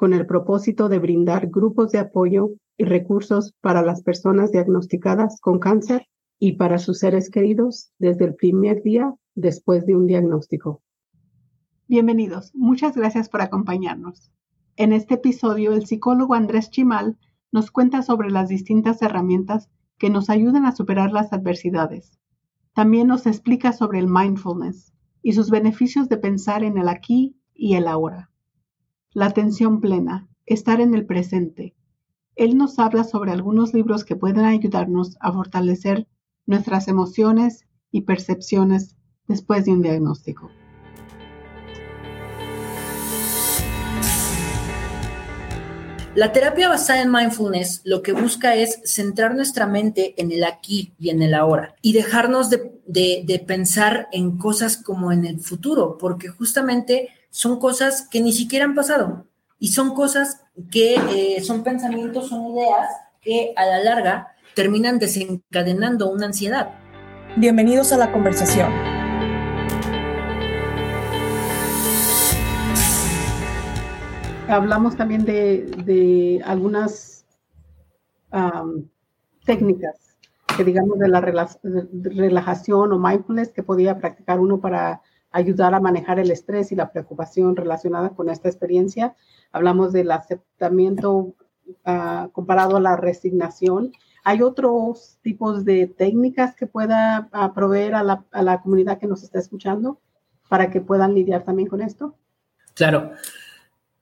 con el propósito de brindar grupos de apoyo y recursos para las personas diagnosticadas con cáncer y para sus seres queridos desde el primer día después de un diagnóstico. Bienvenidos, muchas gracias por acompañarnos. En este episodio, el psicólogo Andrés Chimal nos cuenta sobre las distintas herramientas que nos ayudan a superar las adversidades. También nos explica sobre el mindfulness y sus beneficios de pensar en el aquí y el ahora. La atención plena, estar en el presente, él nos habla sobre algunos libros que pueden ayudarnos a fortalecer nuestras emociones y percepciones después de un diagnóstico. La terapia basada en mindfulness lo que busca es centrar nuestra mente en el aquí y en el ahora y dejarnos de, pensar en cosas como en el futuro, porque justamente son cosas que ni siquiera han pasado. Y son cosas que eh, son pensamientos, son ideas que a la larga terminan desencadenando una ansiedad. Bienvenidos a la conversación. Hablamos también de, algunas técnicas que digamos de la relajación o mindfulness que podía practicar uno para ayudar a manejar el estrés y la preocupación relacionada con esta experiencia. Hablamos del aceptamiento ah, comparado a la resignación. ¿Hay otros tipos de técnicas que pueda ah, proveer a la, a la comunidad que nos está escuchando para que puedan lidiar también con esto? Claro.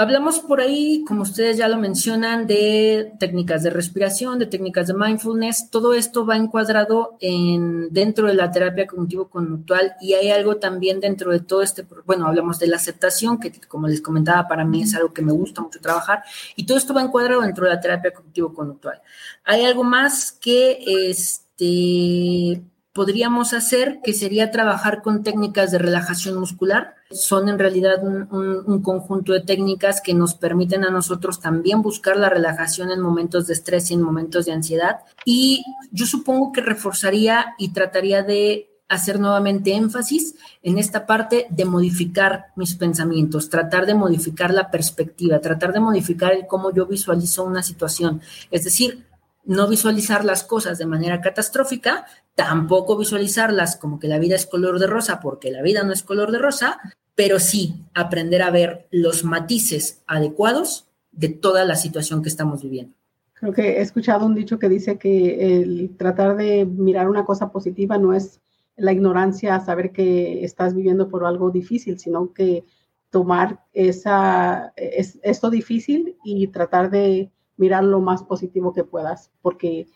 Hablamos por ahí, como ustedes ya lo mencionan, de técnicas de respiración, de técnicas de mindfulness. Todo esto va encuadrado en, dentro de la terapia cognitivo-conductual y hay algo también dentro de todo este, bueno, hablamos de la aceptación, que como les comentaba, para mí es algo que me gusta mucho trabajar y todo esto va encuadrado dentro de la terapia cognitivo-conductual. Hay algo más que este, podríamos hacer, que sería trabajar con técnicas de relajación muscular. Son en realidad un, conjunto de técnicas que nos permiten a nosotros también buscar la relajación en momentos de estrés y en momentos de ansiedad. Y yo supongo que reforzaría y trataría de hacer nuevamente énfasis en esta parte de modificar mis pensamientos, tratar de modificar la perspectiva, tratar de modificar el cómo yo visualizo una situación. Es decir, no visualizar las cosas de manera catastrófica, tampoco visualizarlas como que la vida es color de rosa, porque la vida no es color de rosa, pero sí aprender a ver los matices adecuados de toda la situación que estamos viviendo. Creo que he escuchado un dicho que dice que el tratar de mirar una cosa positiva no es la ignorancia saber que estás viviendo por algo difícil, sino que tomar esa, es, esto difícil y tratar de mirar lo más positivo que puedas, porque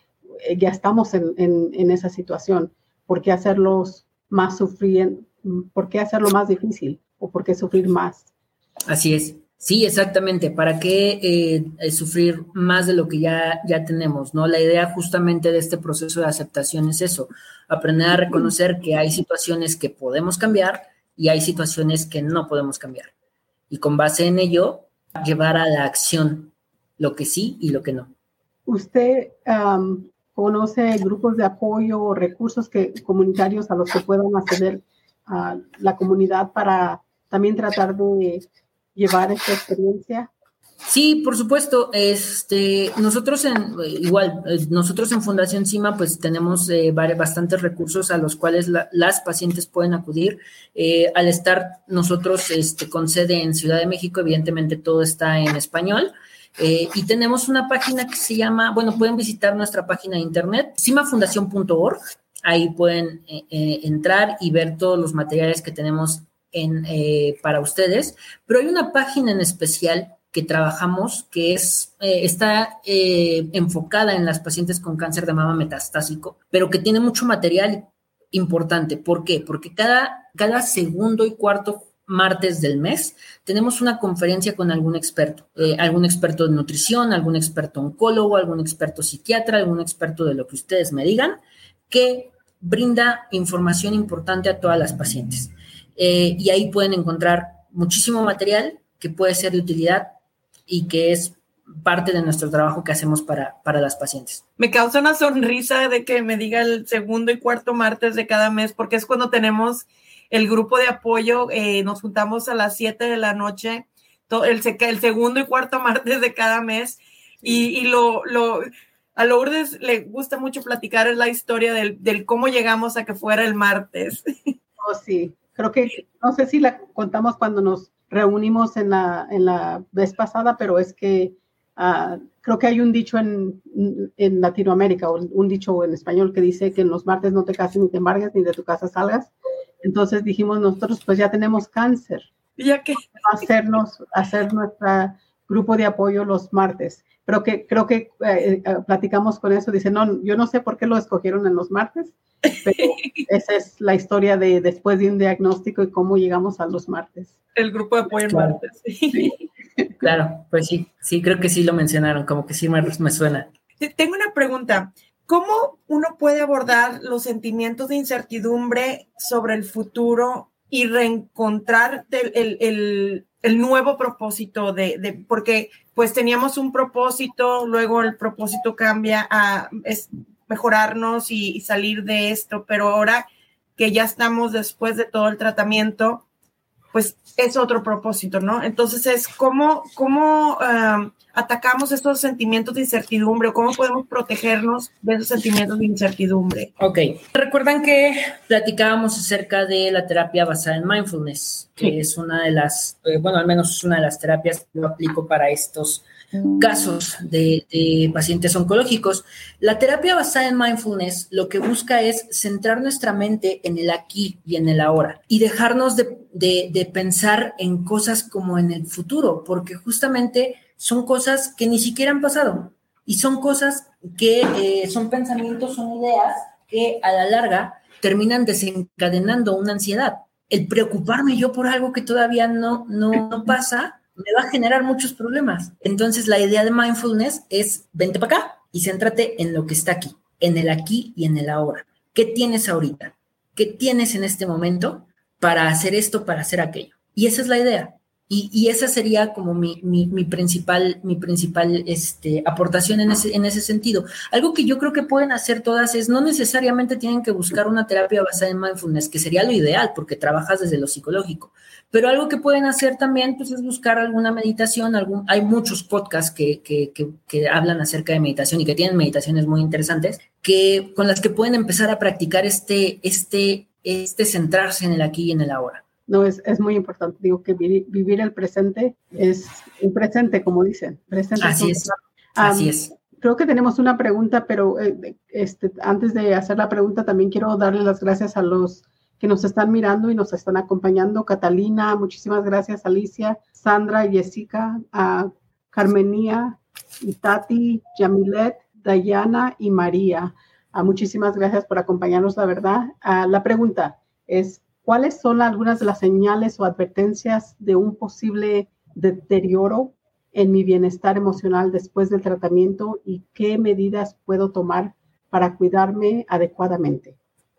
eh, ya estamos en, esa situación. ¿Por qué hacerlos más sufrir? ¿Por qué hacerlo más difícil? ¿O por qué sufrir más? Así es. Sí, exactamente. ¿Para qué eh, sufrir más de lo que ya, ya tenemos? ¿no? La idea justamente de este proceso de aceptación es eso, aprender a reconocer que hay situaciones que podemos cambiar y hay situaciones que no podemos cambiar. Y con base en ello, llevar a la acción lo que sí y lo que no. ¿Usted conoce grupos de apoyo o recursos que, comunitarios a los que puedan acceder a la comunidad para también tratar de llevar esta experiencia? Sí, por supuesto. Este, nosotros en igual, eh, nosotros en Fundación CIMA, pues tenemos eh, bastantes recursos a los cuales las pacientes pueden acudir. Eh, al estar nosotros este, con sede en Ciudad de México, evidentemente todo está en español. Y tenemos una página que se llama, bueno, pueden visitar nuestra página de internet, cimafundación.org. Ahí pueden entrar y ver todos los materiales que tenemos en, para ustedes. Pero hay una página en especial que trabajamos que es, está enfocada en las pacientes con cáncer de mama metastásico, pero que tiene mucho material importante. ¿Por qué? Porque cada, cada segundo y cuarto martes del mes tenemos una conferencia con algún experto, eh, algún experto de nutrición, algún experto oncólogo, algún experto psiquiatra, algún experto de lo que ustedes me digan, que brinda información importante a todas las pacientes. Eh, y ahí pueden encontrar muchísimo material que puede ser de utilidad y que es parte de nuestro trabajo que hacemos para, para las pacientes. Me causa una sonrisa de que me diga el segundo y cuarto martes de cada mes, porque es cuando tenemos el grupo de apoyo, eh, nos juntamos a las 7 de la noche, el, el segundo y cuarto martes de cada mes, y, y lo, lo, a Lourdes le gusta mucho platicar la historia del, del, cómo llegamos a que fuera el martes. Oh, sí, creo que, no sé si la contamos cuando nos reunimos en la, en la vez pasada, pero es que uh, creo que hay un dicho en, en Latinoamérica, o un dicho en español que dice que en los martes no te cases ni te embargues ni de tu casa salgas. Entonces dijimos nosotros, pues ya tenemos cáncer. ¿Ya que Hacernos, hacer nuestro grupo de apoyo los martes. Pero que creo que eh, eh, platicamos con eso. Dice, no, yo no sé por qué lo escogieron en los martes, pero esa es la historia de después de un diagnóstico y cómo llegamos a los martes. El grupo de apoyo claro. martes. Sí. Claro, pues sí, sí, creo que sí lo mencionaron, como que sí me, me suena. Tengo una pregunta. ¿Cómo uno puede abordar los sentimientos de incertidumbre sobre el futuro y reencontrar el, el, el, el nuevo propósito de, de, porque pues teníamos un propósito, luego el propósito cambia a es mejorarnos y, y salir de esto, pero ahora que ya estamos después de todo el tratamiento, pues es otro propósito, ¿no? Entonces es cómo, cómo um, atacamos estos sentimientos de incertidumbre o cómo podemos protegernos de esos sentimientos de incertidumbre. Ok, recuerdan que platicábamos acerca de la terapia basada en mindfulness, que sí. es una de las, eh, bueno, al menos es una de las terapias que yo aplico para estos casos de, de, pacientes oncológicos. La terapia basada en mindfulness lo que busca es centrar nuestra mente en el aquí y en el ahora y dejarnos de, de, de pensar en cosas como en el futuro, porque justamente son cosas que ni siquiera han pasado y son cosas que eh, son pensamientos, son ideas que a la larga terminan desencadenando una ansiedad. El preocuparme yo por algo que todavía no, no, no pasa me va a generar muchos problemas. Entonces, la idea de mindfulness es vente para acá y céntrate en lo que está aquí, en el aquí y en el ahora. ¿Qué tienes ahorita? ¿Qué tienes en este momento para hacer esto, para hacer aquello? Y esa es la idea. Y, esa sería como mi, mi, mi, principal, mi principal este, aportación en ese, en ese sentido. Algo que yo creo que pueden hacer todas es no necesariamente tienen que buscar una terapia basada en mindfulness, que sería lo ideal porque trabajas desde lo psicológico. Pero algo que pueden hacer también pues, es buscar alguna meditación. Algún, hay muchos podcasts que, que, que hablan acerca de meditación y que tienen meditaciones muy interesantes, que, con las que pueden empezar a practicar este, este, este centrarse en el aquí y en el ahora. No, es, es muy importante. Digo que vivir, vivir el presente es el presente, como dicen. Presente Así es. Um, Así es. Creo que tenemos una pregunta, pero eh, este, antes de hacer la pregunta, también quiero darle las gracias a los que nos están mirando y nos están acompañando. Catalina, muchísimas gracias, Alicia, Sandra, Jessica, a Carmenía, Tati, Yamilet, Dayana y María. A muchísimas gracias por acompañarnos, la verdad. A la pregunta es, ¿cuáles son algunas de las señales o advertencias de un posible deterioro en mi bienestar emocional después del tratamiento y qué medidas puedo tomar para cuidarme adecuadamente?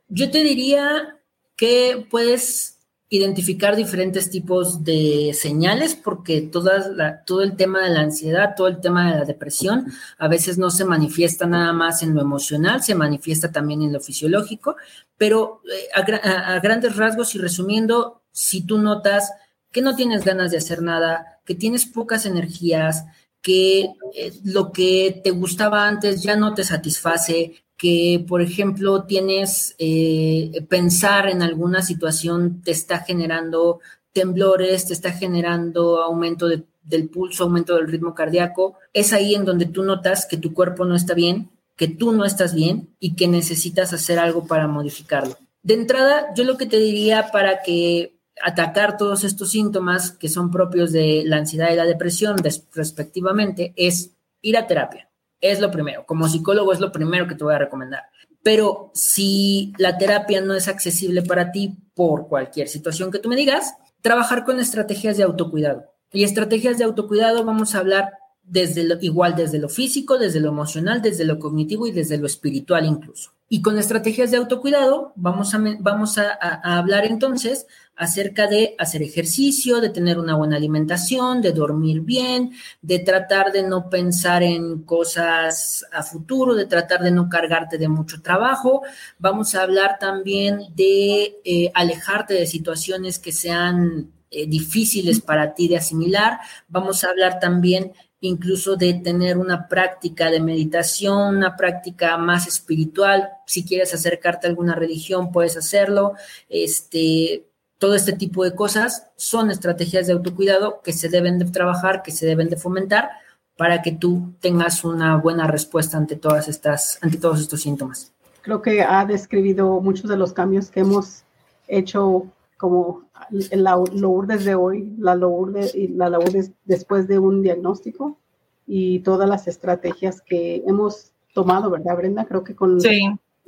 Yo te diría que puedes identificar diferentes tipos de señales porque todo el tema de la ansiedad, todo el tema de la depresión a veces no se manifiesta nada más en lo emocional, se manifiesta también en lo fisiológico, pero eh, a, a, grandes rasgos y resumiendo, si tú notas que no tienes ganas de hacer nada, que tienes pocas energías, que eh, lo que te gustaba antes ya no te satisface, que, por ejemplo, tienes eh, pensar en alguna situación te está generando temblores, te está generando aumento de, del pulso, aumento del ritmo cardíaco, es ahí en donde tú notas que tu cuerpo no está bien, que tú no estás bien y que necesitas hacer algo para modificarlo. De entrada, yo lo que te diría para que atacar todos estos síntomas que son propios de la ansiedad y la depresión respectivamente es ir a terapia es lo primero. Como psicólogo es lo primero que te voy a recomendar. Pero si la terapia no es accesible para ti por cualquier situación que tú me digas, trabajar con estrategias de autocuidado. Y estrategias de autocuidado vamos a hablar desde lo, igual desde lo físico, desde lo emocional, desde lo cognitivo y desde lo espiritual incluso. Y con estrategias de autocuidado vamos a, vamos a, hablar entonces acerca de hacer ejercicio, de tener una buena alimentación, de dormir bien, de tratar de no pensar en cosas a futuro, de tratar de no cargarte de mucho trabajo. Vamos a hablar también de eh, alejarte de situaciones que sean eh, difíciles para ti de asimilar. Vamos a hablar también incluso de tener una práctica de meditación, una práctica más espiritual. Si quieres acercarte a alguna religión, puedes hacerlo. Este, todo este tipo de cosas son estrategias de autocuidado que se deben de trabajar, que se deben de fomentar para que tú tengas una buena respuesta ante todas estas, ante todos estos síntomas. Creo que ha descrito muchos de los cambios que hemos hecho como la Lourdes de hoy, la Lourdes y la Lourdes después de un diagnóstico y todas las estrategias que hemos tomado, ¿verdad, Brenda? Creo que con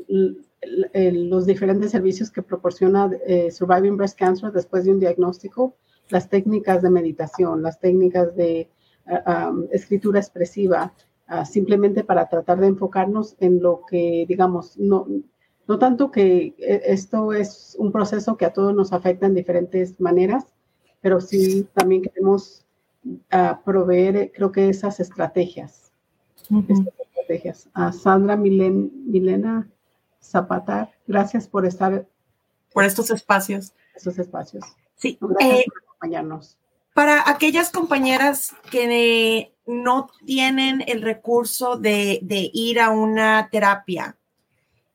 los diferentes servicios que proporciona eh, Surviving Breast Cancer después de un diagnóstico, las técnicas de meditación, las técnicas de ah, escritura expresiva, ah, simplemente para tratar de enfocarnos en lo que, digamos, no, no tanto que eh, esto es un proceso que a todos nos afecta en diferentes maneras, pero sí también queremos uh, proveer, creo que esas estrategias. estrategias. A Sandra Milena Zapatar, gracias por estar. Por estos espacios. Estos espacios. Sí. gracias eh, por acompañarnos. Para aquellas compañeras que no tienen el recurso de, de ir a una terapia,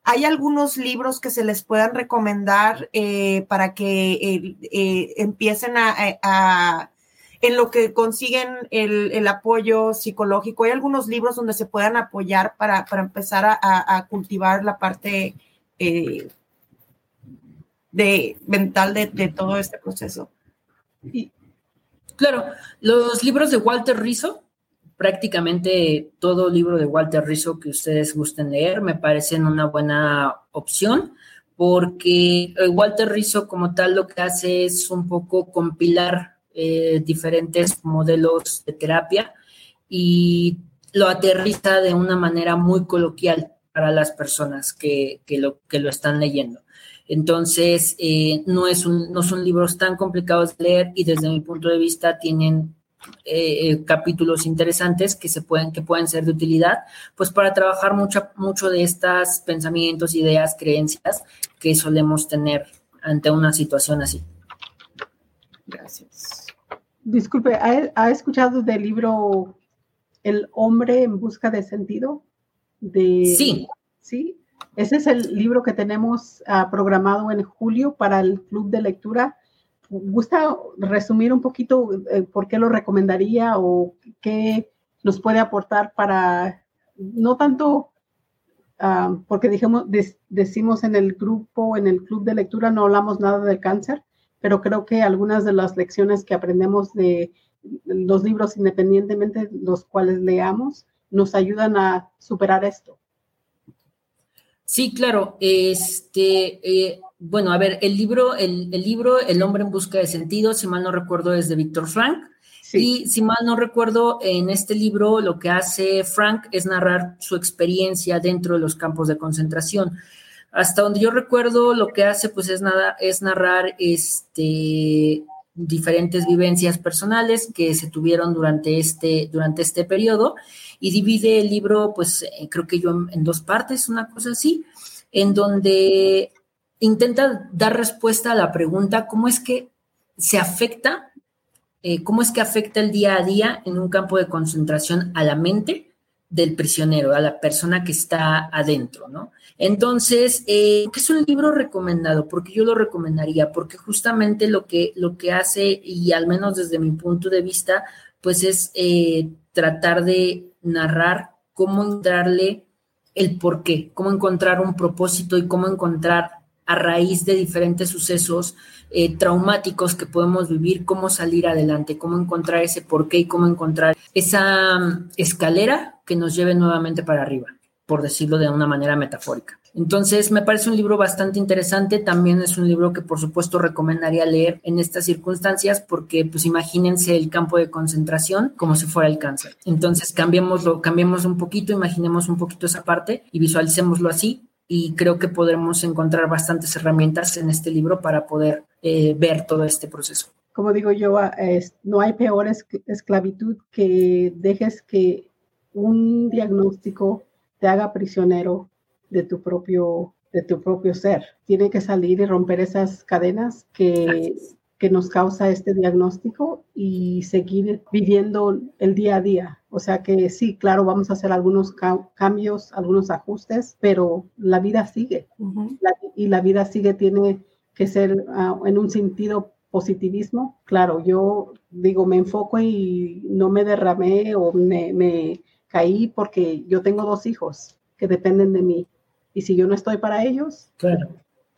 ¿Hay algunos libros que se les puedan recomendar eh, para que eh, eh, empiecen a, en lo que consiguen el, apoyo psicológico? ¿Hay algunos libros donde se puedan apoyar para, empezar a, cultivar la parte de, mental de, de, todo este proceso? Claro, los libros de Walter Rizzo prácticamente todo libro de Walter Rizzo que ustedes gusten leer me parecen una buena opción porque eh, Walter Rizzo como tal lo que hace es un poco compilar eh, diferentes modelos de terapia y lo aterriza de una manera muy coloquial para las personas que, lo, que lo están leyendo. Entonces, eh, no, es un, no son libros tan complicados de leer y desde mi punto de vista tienen eh, eh, capítulos interesantes que se pueden, que pueden ser de utilidad, pues para trabajar mucho, mucho de estos pensamientos, ideas, creencias que solemos tener ante una situación así. Gracias. Disculpe, ¿ha, escuchado del libro El hombre en busca de sentido? De, sí. Sí. Ese es el libro que tenemos ah, programado en julio para el club de lectura ¿Gusta resumir un poquito eh, por qué lo recomendaría o qué nos puede aportar para, no tanto, ah, porque dijimos, decimos en el grupo, en el club de lectura, no hablamos nada del cáncer, pero creo que algunas de las lecciones que aprendemos de los libros, independientemente de los cuales leamos, nos ayudan a superar esto. Sí, claro. Este, eh, bueno, a ver, el libro, el, libro El hombre en busca de sentido, si mal no recuerdo, es de Víctor Frank. Y si mal no recuerdo, en este libro lo que hace Frank es narrar su experiencia dentro de los campos de concentración. Hasta donde yo recuerdo, lo que hace pues es, nada, es narrar este, diferentes vivencias personales que se tuvieron durante este, durante este periodo y divide el libro, pues eh, creo que yo en dos partes, una cosa así, en donde intenta dar respuesta a la pregunta, ¿cómo es que se afecta, eh, cómo es que afecta el día a día en un campo de concentración a la mente del prisionero, a la persona que está adentro, ¿no? Entonces, eh, es un libro recomendado, porque yo lo recomendaría, porque justamente lo que, lo que hace, y al menos desde mi punto de vista, pues es eh, tratar de narrar cómo entrarle el por qué, cómo encontrar un propósito y cómo encontrar a raíz de diferentes sucesos eh, traumáticos que podemos vivir, cómo salir adelante, cómo encontrar ese porqué y cómo encontrar esa mm, escalera que nos lleve nuevamente para arriba. por decirlo de una manera metafórica. Entonces, me parece un libro bastante interesante. También es un libro que, por supuesto, recomendaría leer en estas circunstancias porque, pues, imagínense el campo de concentración como si fuera el cáncer. Entonces, cambiémoslo, cambiemos un poquito, imaginemos un poquito esa parte y visualicémoslo así. Y creo que podremos encontrar bastantes herramientas en este libro para poder eh, ver todo este proceso. Como digo yo, ah, no hay peor esclavitud que dejes que un diagnóstico te haga prisionero de tu propio, de tu propio ser. Tiene que salir y romper esas cadenas que, que nos causa este diagnóstico y seguir viviendo el día a día. O sea que sí, claro, vamos a hacer algunos cambios, algunos ajustes, pero la vida sigue. y la vida sigue, tiene que ser ah, en un sentido positivismo. Claro, yo digo, me enfoco y no me derramé o me, me caí porque yo tengo dos hijos que dependen de mí y si yo no estoy para ellos, claro.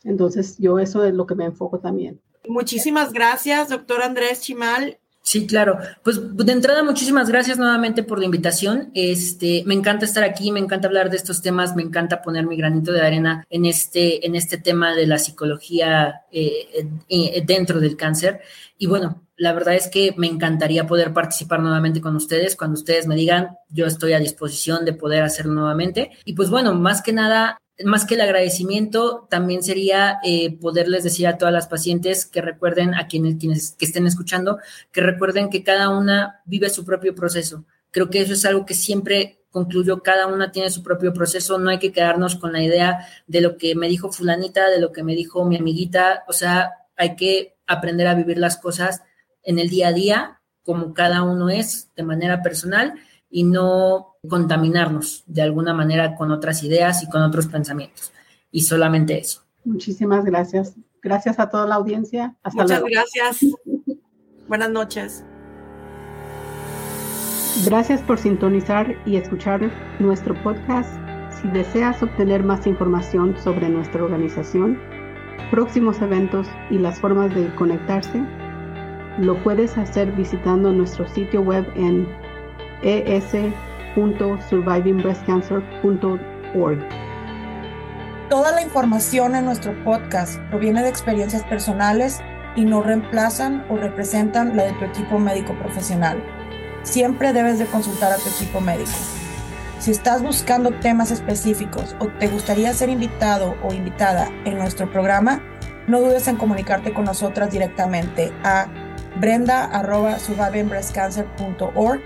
entonces yo eso es lo que me enfoco también. Muchísimas gracias, doctor Andrés Chimal. Sí, claro. Pues de entrada, muchísimas gracias nuevamente por la invitación. Este, me encanta estar aquí, me encanta hablar de estos temas, me encanta poner mi granito de arena en este, en este tema de la psicología eh, eh, dentro del cáncer. Y bueno, la verdad es que me encantaría poder participar nuevamente con ustedes. Cuando ustedes me digan, yo estoy a disposición de poder hacerlo nuevamente. Y pues bueno, más que nada, más que el agradecimiento, también sería eh, poderles decir a todas las pacientes que recuerden, a quienes, quienes que estén escuchando, que recuerden que cada una vive su propio proceso. Creo que eso es algo que siempre concluyo, cada una tiene su propio proceso, no hay que quedarnos con la idea de lo que me dijo fulanita, de lo que me dijo mi amiguita, o sea, hay que aprender a vivir las cosas en el día a día, como cada uno es, de manera personal, y no contaminarnos de alguna manera con otras ideas y con otros pensamientos. Y solamente eso. Muchísimas gracias. Gracias a toda la audiencia. Hasta Muchas gracias. Buenas noches. Gracias por sintonizar y escuchar nuestro podcast. Si deseas obtener más información sobre nuestra organización, próximos eventos y las formas de conectarse, lo puedes hacer visitando nuestro sitio web en es.survivingbreastcancer.org. Toda la información en nuestro podcast proviene de experiencias personales y no reemplazan o representan la de tu equipo médico profesional. Siempre debes de consultar a tu equipo médico. Si estás buscando temas específicos o te gustaría ser invitado o invitada en nuestro programa, no dudes en comunicarte con nosotras directamente a brenda.survivingbreastcancer.org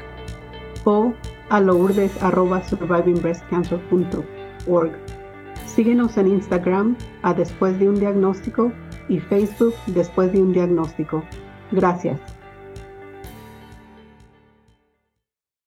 o a lourdes.survivingbreastcancer.org. Síguenos en Instagram a Después de un Diagnóstico y Facebook Después de un Diagnóstico. Gracias.